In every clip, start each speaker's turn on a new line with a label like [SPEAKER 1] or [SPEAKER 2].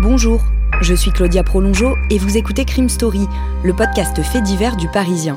[SPEAKER 1] Bonjour, je suis Claudia Prolongeau et vous écoutez Crime Story, le podcast fait divers du Parisien.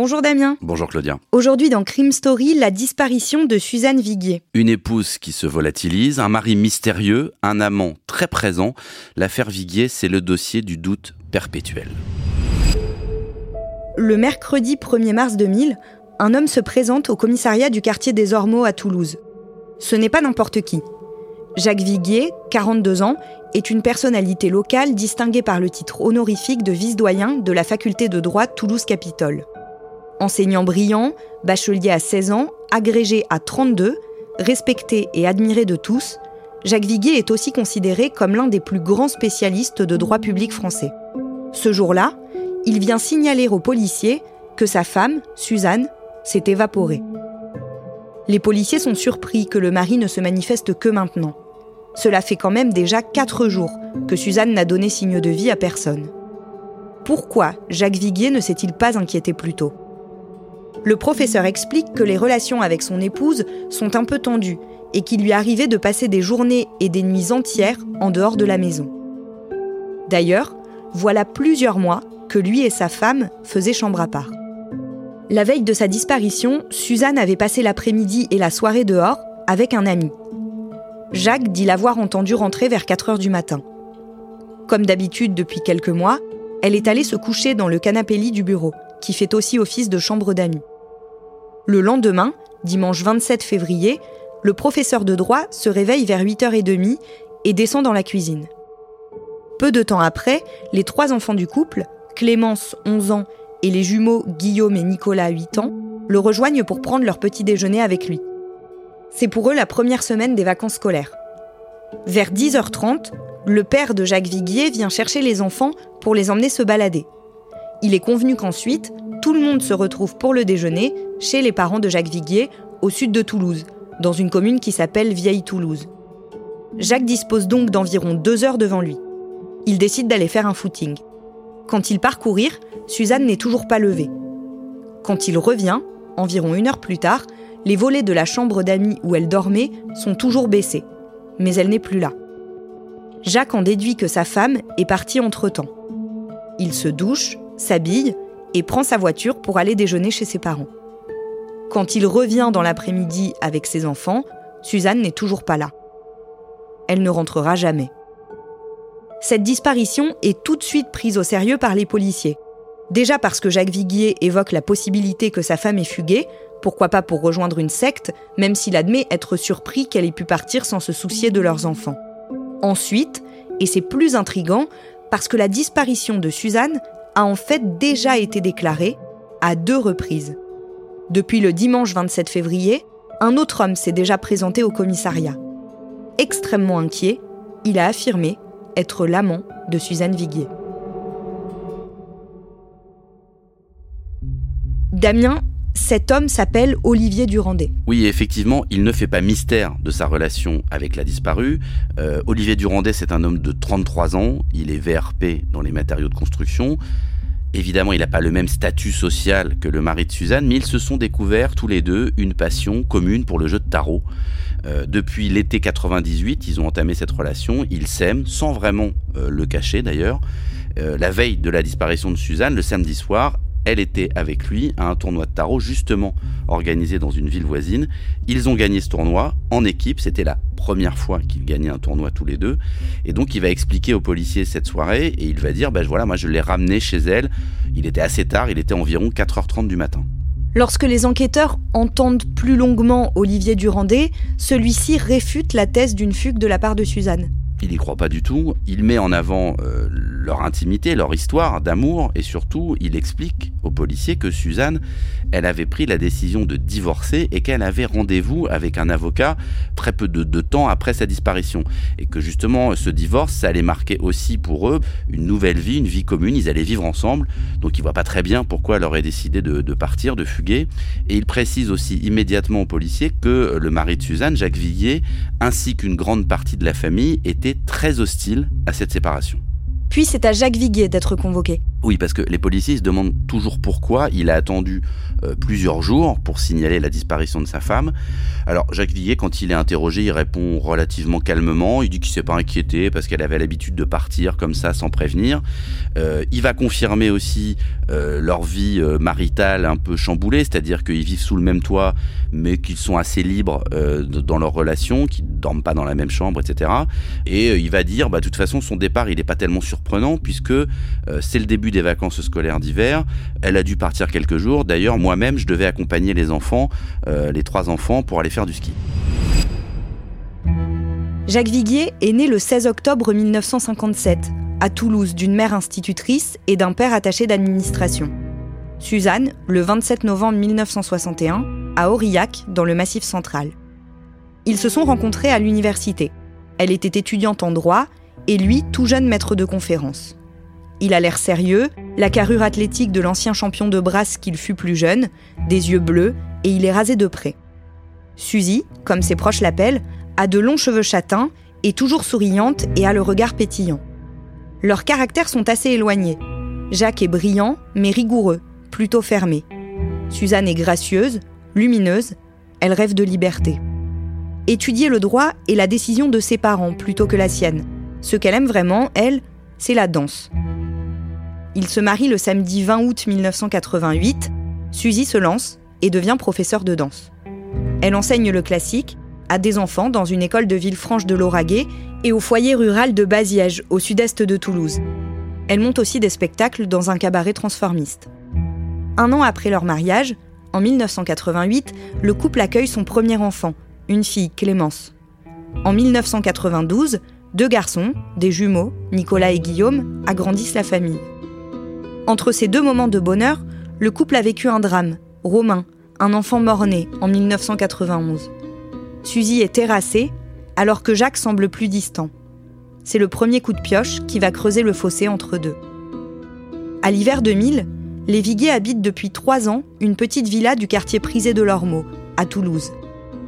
[SPEAKER 1] Bonjour Damien.
[SPEAKER 2] Bonjour Claudia.
[SPEAKER 1] Aujourd'hui dans Crime Story, la disparition de Suzanne Viguier.
[SPEAKER 2] Une épouse qui se volatilise, un mari mystérieux, un amant très présent. L'affaire Viguier, c'est le dossier du doute perpétuel.
[SPEAKER 1] Le mercredi 1er mars 2000, un homme se présente au commissariat du quartier des Ormeaux à Toulouse. Ce n'est pas n'importe qui. Jacques Viguier, 42 ans, est une personnalité locale distinguée par le titre honorifique de vice-doyen de la faculté de droit Toulouse-Capitole. Enseignant brillant, bachelier à 16 ans, agrégé à 32, respecté et admiré de tous, Jacques Viguier est aussi considéré comme l'un des plus grands spécialistes de droit public français. Ce jour-là, il vient signaler aux policiers que sa femme, Suzanne, s'est évaporée. Les policiers sont surpris que le mari ne se manifeste que maintenant. Cela fait quand même déjà quatre jours que Suzanne n'a donné signe de vie à personne. Pourquoi Jacques Viguier ne s'est-il pas inquiété plus tôt? Le professeur explique que les relations avec son épouse sont un peu tendues et qu'il lui arrivait de passer des journées et des nuits entières en dehors de la maison. D'ailleurs, voilà plusieurs mois que lui et sa femme faisaient chambre à part. La veille de sa disparition, Suzanne avait passé l'après-midi et la soirée dehors avec un ami. Jacques dit l'avoir entendu rentrer vers 4 heures du matin. Comme d'habitude depuis quelques mois, elle est allée se coucher dans le canapé-lit du bureau, qui fait aussi office de chambre d'amis. Le lendemain, dimanche 27 février, le professeur de droit se réveille vers 8h30 et descend dans la cuisine. Peu de temps après, les trois enfants du couple, Clémence, 11 ans, et les jumeaux Guillaume et Nicolas, 8 ans, le rejoignent pour prendre leur petit déjeuner avec lui. C'est pour eux la première semaine des vacances scolaires. Vers 10h30, le père de Jacques Viguier vient chercher les enfants pour les emmener se balader. Il est convenu qu'ensuite, tout le monde se retrouve pour le déjeuner chez les parents de Jacques Viguier, au sud de Toulouse, dans une commune qui s'appelle Vieille Toulouse. Jacques dispose donc d'environ deux heures devant lui. Il décide d'aller faire un footing. Quand il part courir, Suzanne n'est toujours pas levée. Quand il revient, environ une heure plus tard, les volets de la chambre d'amis où elle dormait sont toujours baissés. Mais elle n'est plus là. Jacques en déduit que sa femme est partie entre-temps. Il se douche, s'habille et prend sa voiture pour aller déjeuner chez ses parents. Quand il revient dans l'après-midi avec ses enfants, Suzanne n'est toujours pas là. Elle ne rentrera jamais. Cette disparition est tout de suite prise au sérieux par les policiers. Déjà parce que Jacques Viguier évoque la possibilité que sa femme ait fugué, pourquoi pas pour rejoindre une secte, même s'il admet être surpris qu'elle ait pu partir sans se soucier de leurs enfants. Ensuite, et c'est plus intrigant, parce que la disparition de Suzanne a en fait déjà été déclarée à deux reprises. Depuis le dimanche 27 février, un autre homme s'est déjà présenté au commissariat. Extrêmement inquiet, il a affirmé être l'amant de Suzanne Viguier. Damien, cet homme s'appelle Olivier Durandet.
[SPEAKER 2] Oui, effectivement, il ne fait pas mystère de sa relation avec la disparue. Euh, Olivier Durandet, c'est un homme de 33 ans. Il est VRP dans les matériaux de construction. Évidemment, il n'a pas le même statut social que le mari de Suzanne, mais ils se sont découverts tous les deux une passion commune pour le jeu de tarot. Euh, depuis l'été 98, ils ont entamé cette relation. Ils s'aiment, sans vraiment euh, le cacher d'ailleurs. Euh, la veille de la disparition de Suzanne, le samedi soir, elle était avec lui à un tournoi de tarot justement organisé dans une ville voisine. Ils ont gagné ce tournoi en équipe, c'était la première fois qu'ils gagnaient un tournoi tous les deux. Et donc il va expliquer aux policiers cette soirée et il va dire, ben voilà, moi je l'ai ramené chez elle, il était assez tard, il était environ 4h30 du matin.
[SPEAKER 1] Lorsque les enquêteurs entendent plus longuement Olivier Durandé, celui-ci réfute la thèse d'une fugue de la part de Suzanne.
[SPEAKER 2] Il n'y croit pas du tout. Il met en avant euh, leur intimité, leur histoire d'amour, et surtout, il explique aux policiers que Suzanne, elle avait pris la décision de divorcer et qu'elle avait rendez-vous avec un avocat très peu de, temps après sa disparition. Et que justement, ce divorce, ça allait marquer aussi pour eux une nouvelle vie, une vie commune. Ils allaient vivre ensemble. Donc, il voit pas très bien pourquoi elle aurait décidé de, de partir, de fuguer. Et il précise aussi immédiatement aux policiers que le mari de Suzanne, Jacques Villiers, ainsi qu'une grande partie de la famille, était très hostile à cette séparation.
[SPEAKER 1] Puis c'est à Jacques Viguier d'être convoqué.
[SPEAKER 2] Oui, parce que les policiers se demandent toujours pourquoi il a attendu euh, plusieurs jours pour signaler la disparition de sa femme. Alors Jacques Viguier, quand il est interrogé, il répond relativement calmement. Il dit qu'il s'est pas inquiété parce qu'elle avait l'habitude de partir comme ça sans prévenir. Euh, il va confirmer aussi euh, leur vie maritale un peu chamboulée, c'est-à-dire qu'ils vivent sous le même toit, mais qu'ils sont assez libres dans leur relation, qu'ils dorment pas dans la même chambre, etc. Et il va dire, bah de toute façon, son départ, il n'est pas tellement surprenant puisque c'est le début des vacances scolaires d'hiver. Elle a dû partir quelques jours. D'ailleurs, moi-même, je devais accompagner les enfants, euh, les trois enfants, pour aller faire du ski.
[SPEAKER 1] Jacques Viguier est né le 16 octobre 1957 à Toulouse d'une mère institutrice et d'un père attaché d'administration. Suzanne, le 27 novembre 1961, à Aurillac, dans le Massif central. Ils se sont rencontrés à l'université. Elle était étudiante en droit et lui tout jeune maître de conférence. Il a l'air sérieux, la carrure athlétique de l'ancien champion de brasse qu'il fut plus jeune, des yeux bleus, et il est rasé de près. Suzy, comme ses proches l'appellent, a de longs cheveux châtains, est toujours souriante et a le regard pétillant. Leurs caractères sont assez éloignés. Jacques est brillant, mais rigoureux, plutôt fermé. Suzanne est gracieuse, lumineuse, elle rêve de liberté. Étudier le droit est la décision de ses parents plutôt que la sienne. Ce qu'elle aime vraiment, elle, c'est la danse. Il se marie le samedi 20 août 1988. Suzy se lance et devient professeure de danse. Elle enseigne le classique à des enfants dans une école de Villefranche de Lauragais et au foyer rural de Baziège, au sud-est de Toulouse. Elle monte aussi des spectacles dans un cabaret transformiste. Un an après leur mariage, en 1988, le couple accueille son premier enfant, une fille, Clémence. En 1992, deux garçons, des jumeaux, Nicolas et Guillaume, agrandissent la famille. Entre ces deux moments de bonheur, le couple a vécu un drame, Romain, un enfant mort-né en 1991. Suzy est terrassée, alors que Jacques semble plus distant. C'est le premier coup de pioche qui va creuser le fossé entre deux. À l'hiver 2000, les Viguier habitent depuis trois ans une petite villa du quartier prisé de l'Ormeau, à Toulouse.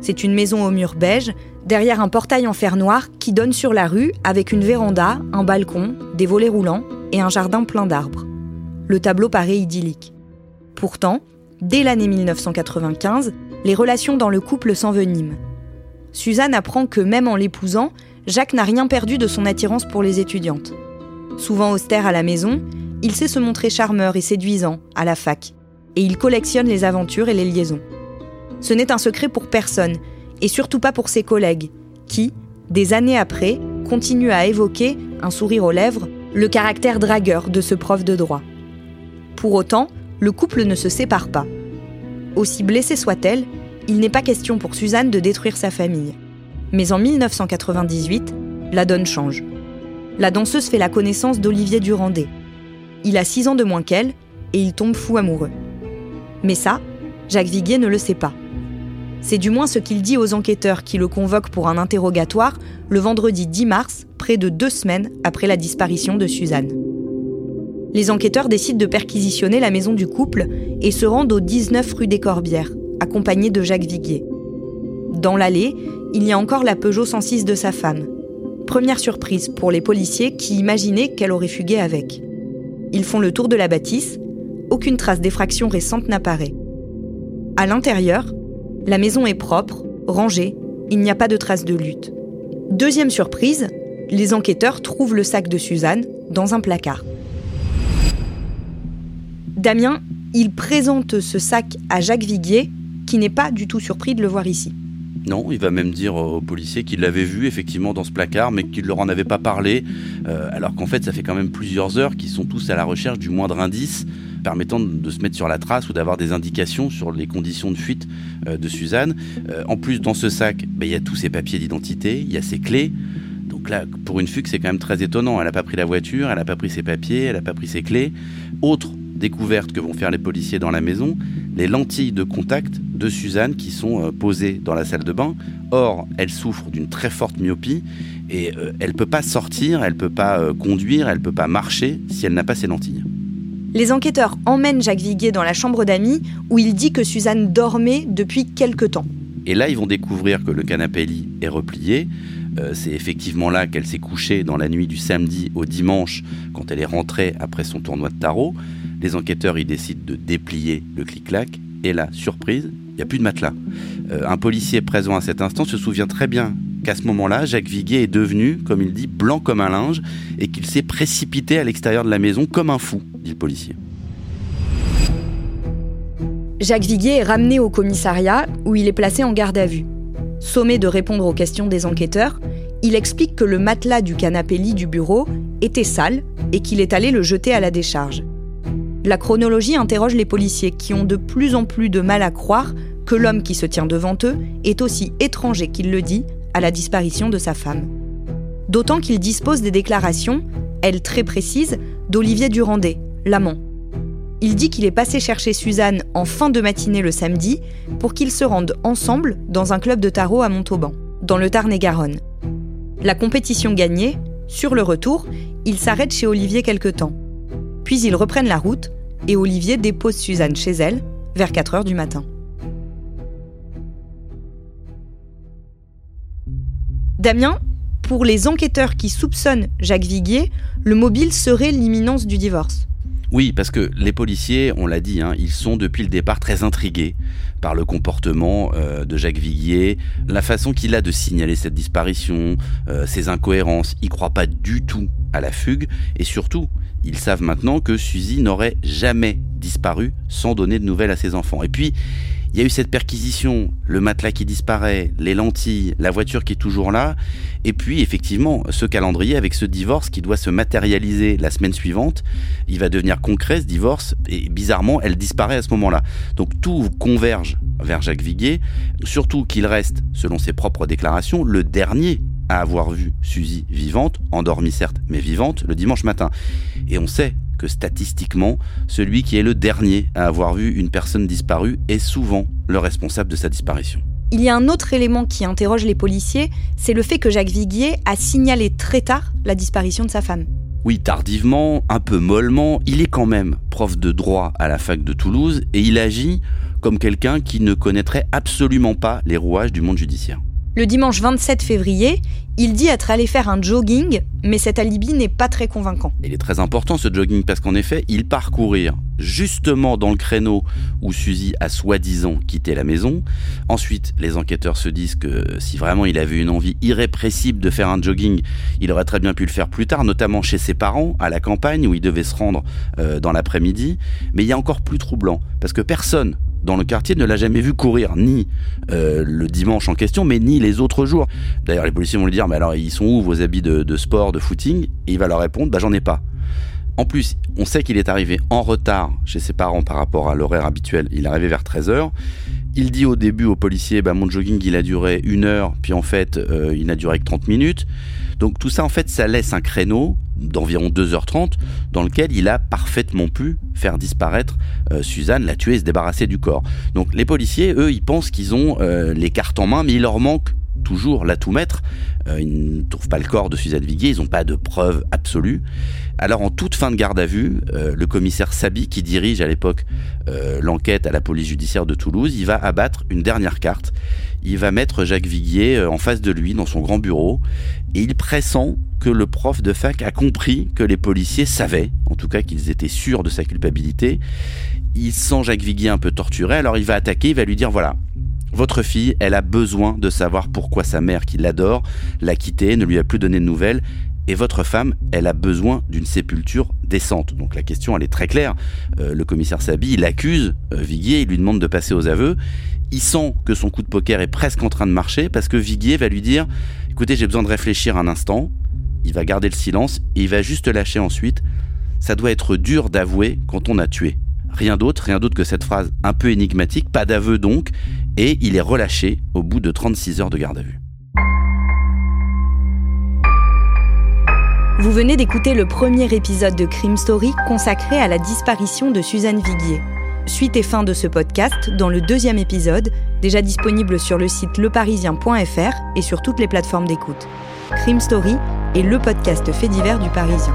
[SPEAKER 1] C'est une maison aux murs beige, derrière un portail en fer noir qui donne sur la rue avec une véranda, un balcon, des volets roulants et un jardin plein d'arbres le tableau paraît idyllique. Pourtant, dès l'année 1995, les relations dans le couple s'enveniment. Suzanne apprend que même en l'épousant, Jacques n'a rien perdu de son attirance pour les étudiantes. Souvent austère à la maison, il sait se montrer charmeur et séduisant à la fac, et il collectionne les aventures et les liaisons. Ce n'est un secret pour personne, et surtout pas pour ses collègues, qui, des années après, continuent à évoquer, un sourire aux lèvres, le caractère dragueur de ce prof de droit. Pour autant, le couple ne se sépare pas. Aussi blessée soit-elle, il n'est pas question pour Suzanne de détruire sa famille. Mais en 1998, la donne change. La danseuse fait la connaissance d'Olivier Durandé. Il a 6 ans de moins qu'elle et il tombe fou amoureux. Mais ça, Jacques Viguier ne le sait pas. C'est du moins ce qu'il dit aux enquêteurs qui le convoquent pour un interrogatoire le vendredi 10 mars, près de deux semaines après la disparition de Suzanne les enquêteurs décident de perquisitionner la maison du couple et se rendent au 19 rue des Corbières, accompagnés de Jacques Viguier. Dans l'allée, il y a encore la Peugeot 106 de sa femme. Première surprise pour les policiers qui imaginaient qu'elle aurait fugué avec. Ils font le tour de la bâtisse, aucune trace d'effraction récente n'apparaît. À l'intérieur, la maison est propre, rangée, il n'y a pas de traces de lutte. Deuxième surprise, les enquêteurs trouvent le sac de Suzanne dans un placard. Damien, Il présente ce sac à Jacques Viguier, qui n'est pas du tout surpris de le voir ici.
[SPEAKER 2] Non, il va même dire aux policiers qu'il l'avait vu effectivement dans ce placard, mais qu'il leur en avait pas parlé, euh, alors qu'en fait ça fait quand même plusieurs heures qu'ils sont tous à la recherche du moindre indice permettant de se mettre sur la trace ou d'avoir des indications sur les conditions de fuite euh, de Suzanne. Euh, en plus, dans ce sac, ben, il y a tous ses papiers d'identité, il y a ses clés. Donc là, pour une fugue, c'est quand même très étonnant. Elle n'a pas pris la voiture, elle n'a pas pris ses papiers, elle n'a pas pris ses clés. Autre découverte que vont faire les policiers dans la maison, les lentilles de contact de Suzanne qui sont euh, posées dans la salle de bain. Or, elle souffre d'une très forte myopie et euh, elle ne peut pas sortir, elle ne peut pas euh, conduire, elle ne peut pas marcher si elle n'a pas ses lentilles.
[SPEAKER 1] Les enquêteurs emmènent Jacques Viguier dans la chambre d'amis où il dit que Suzanne dormait depuis quelque temps.
[SPEAKER 2] Et là, ils vont découvrir que le canapé lit est replié. c'est effectivement là qu'elle s'est couchée dans la nuit du samedi au dimanche quand elle est rentrée après son tournoi de tarot. Les enquêteurs y décident de déplier le clic-clac et la surprise, il n'y a plus de matelas. Euh, un policier présent à cet instant se souvient très bien qu'à ce moment-là, Jacques Viguier est devenu, comme il dit, blanc comme un linge et qu'il s'est précipité à l'extérieur de la maison comme un fou, dit le policier.
[SPEAKER 1] Jacques Viguier est ramené au commissariat où il est placé en garde à vue. Sommé de répondre aux questions des enquêteurs, il explique que le matelas du canapé lit du bureau était sale et qu'il est allé le jeter à la décharge la chronologie interroge les policiers qui ont de plus en plus de mal à croire que l'homme qui se tient devant eux est aussi étranger qu'il le dit à la disparition de sa femme. D'autant qu'il dispose des déclarations, elles très précises, d'Olivier Durandet, l'amant. Il dit qu'il est passé chercher Suzanne en fin de matinée le samedi pour qu'ils se rendent ensemble dans un club de tarot à Montauban, dans le Tarn-et-Garonne. La compétition gagnée, sur le retour, il s'arrête chez Olivier quelque temps. Puis ils reprennent la route et Olivier dépose Suzanne chez elle vers 4 heures du matin. Damien, pour les enquêteurs qui soupçonnent Jacques Viguier, le mobile serait l'imminence du divorce.
[SPEAKER 2] Oui, parce que les policiers, on l'a dit, hein, ils sont depuis le départ très intrigués par le comportement euh, de Jacques Viguier, la façon qu'il a de signaler cette disparition, euh, ses incohérences. Ils croient pas du tout à la fugue et surtout, ils savent maintenant que Suzy n'aurait jamais disparu sans donner de nouvelles à ses enfants. Et puis, il y a eu cette perquisition, le matelas qui disparaît, les lentilles, la voiture qui est toujours là, et puis effectivement ce calendrier avec ce divorce qui doit se matérialiser la semaine suivante, il va devenir concret ce divorce, et bizarrement elle disparaît à ce moment-là. Donc tout converge vers Jacques Viguier, surtout qu'il reste, selon ses propres déclarations, le dernier à avoir vu Suzy vivante, endormie certes, mais vivante, le dimanche matin. Et on sait que statistiquement, celui qui est le dernier à avoir vu une personne disparue est souvent le responsable de sa disparition.
[SPEAKER 1] Il y a un autre élément qui interroge les policiers, c'est le fait que Jacques Viguier a signalé très tard la disparition de sa femme.
[SPEAKER 2] Oui, tardivement, un peu mollement, il est quand même prof de droit à la fac de Toulouse et il agit comme quelqu'un qui ne connaîtrait absolument pas les rouages du monde judiciaire.
[SPEAKER 1] Le dimanche 27 février, il dit être allé faire un jogging, mais cet alibi n'est pas très convaincant.
[SPEAKER 2] Il est très important ce jogging parce qu'en effet, il parcourir justement dans le créneau où Suzy a soi-disant quitté la maison. Ensuite, les enquêteurs se disent que si vraiment il avait une envie irrépressible de faire un jogging, il aurait très bien pu le faire plus tard, notamment chez ses parents, à la campagne, où il devait se rendre euh, dans l'après-midi. Mais il y a encore plus troublant, parce que personne dans le quartier ne l'a jamais vu courir, ni euh, le dimanche en question, mais ni les autres jours. D'ailleurs, les policiers vont lui dire, mais alors ils sont où vos habits de, sport, de footing? Et il va leur répondre, bah j'en ai pas. En plus, on sait qu'il est arrivé en retard chez ses parents par rapport à l'horaire habituel. Il est arrivé vers 13h. Il dit au début aux policiers, bah, mon jogging il a duré une heure, puis en fait euh, il n'a duré que 30 minutes. Donc tout ça en fait ça laisse un créneau d'environ 2h30 dans lequel il a parfaitement pu faire disparaître euh, Suzanne, la tuer et se débarrasser du corps. Donc les policiers, eux, ils pensent qu'ils ont euh, les cartes en main, mais il leur manque toujours l'atout maître. Euh, ils ne trouvent pas le corps de Suzanne Viguier, ils n'ont pas de preuves absolues. Alors en toute fin de garde à vue, le commissaire Sabi, qui dirige à l'époque l'enquête à la police judiciaire de Toulouse, il va abattre une dernière carte. Il va mettre Jacques Viguier en face de lui dans son grand bureau et il pressent que le prof de fac a compris que les policiers savaient, en tout cas qu'ils étaient sûrs de sa culpabilité. Il sent Jacques Viguier un peu torturé, alors il va attaquer, il va lui dire voilà, votre fille, elle a besoin de savoir pourquoi sa mère, qui l'adore, l'a quitté, ne lui a plus donné de nouvelles. et votre femme, elle a besoin d'une sépulture décente. Donc la question, elle est très claire. Euh, le commissaire Sabi, il accuse euh, Viguier, il lui demande de passer aux aveux. Il sent que son coup de poker est presque en train de marcher parce que Viguier va lui dire Écoutez, j'ai besoin de réfléchir un instant. Il va garder le silence et il va juste lâcher ensuite. Ça doit être dur d'avouer quand on a tué. Rien d'autre, rien d'autre que cette phrase un peu énigmatique, pas d'aveu donc, et il est relâché au bout de 36 heures de garde à vue.
[SPEAKER 1] Vous venez d'écouter le premier épisode de Crime Story consacré à la disparition de Suzanne Viguier. Suite et fin de ce podcast dans le deuxième épisode, déjà disponible sur le site leparisien.fr et sur toutes les plateformes d'écoute. Crime Story est le podcast fait divers du Parisien.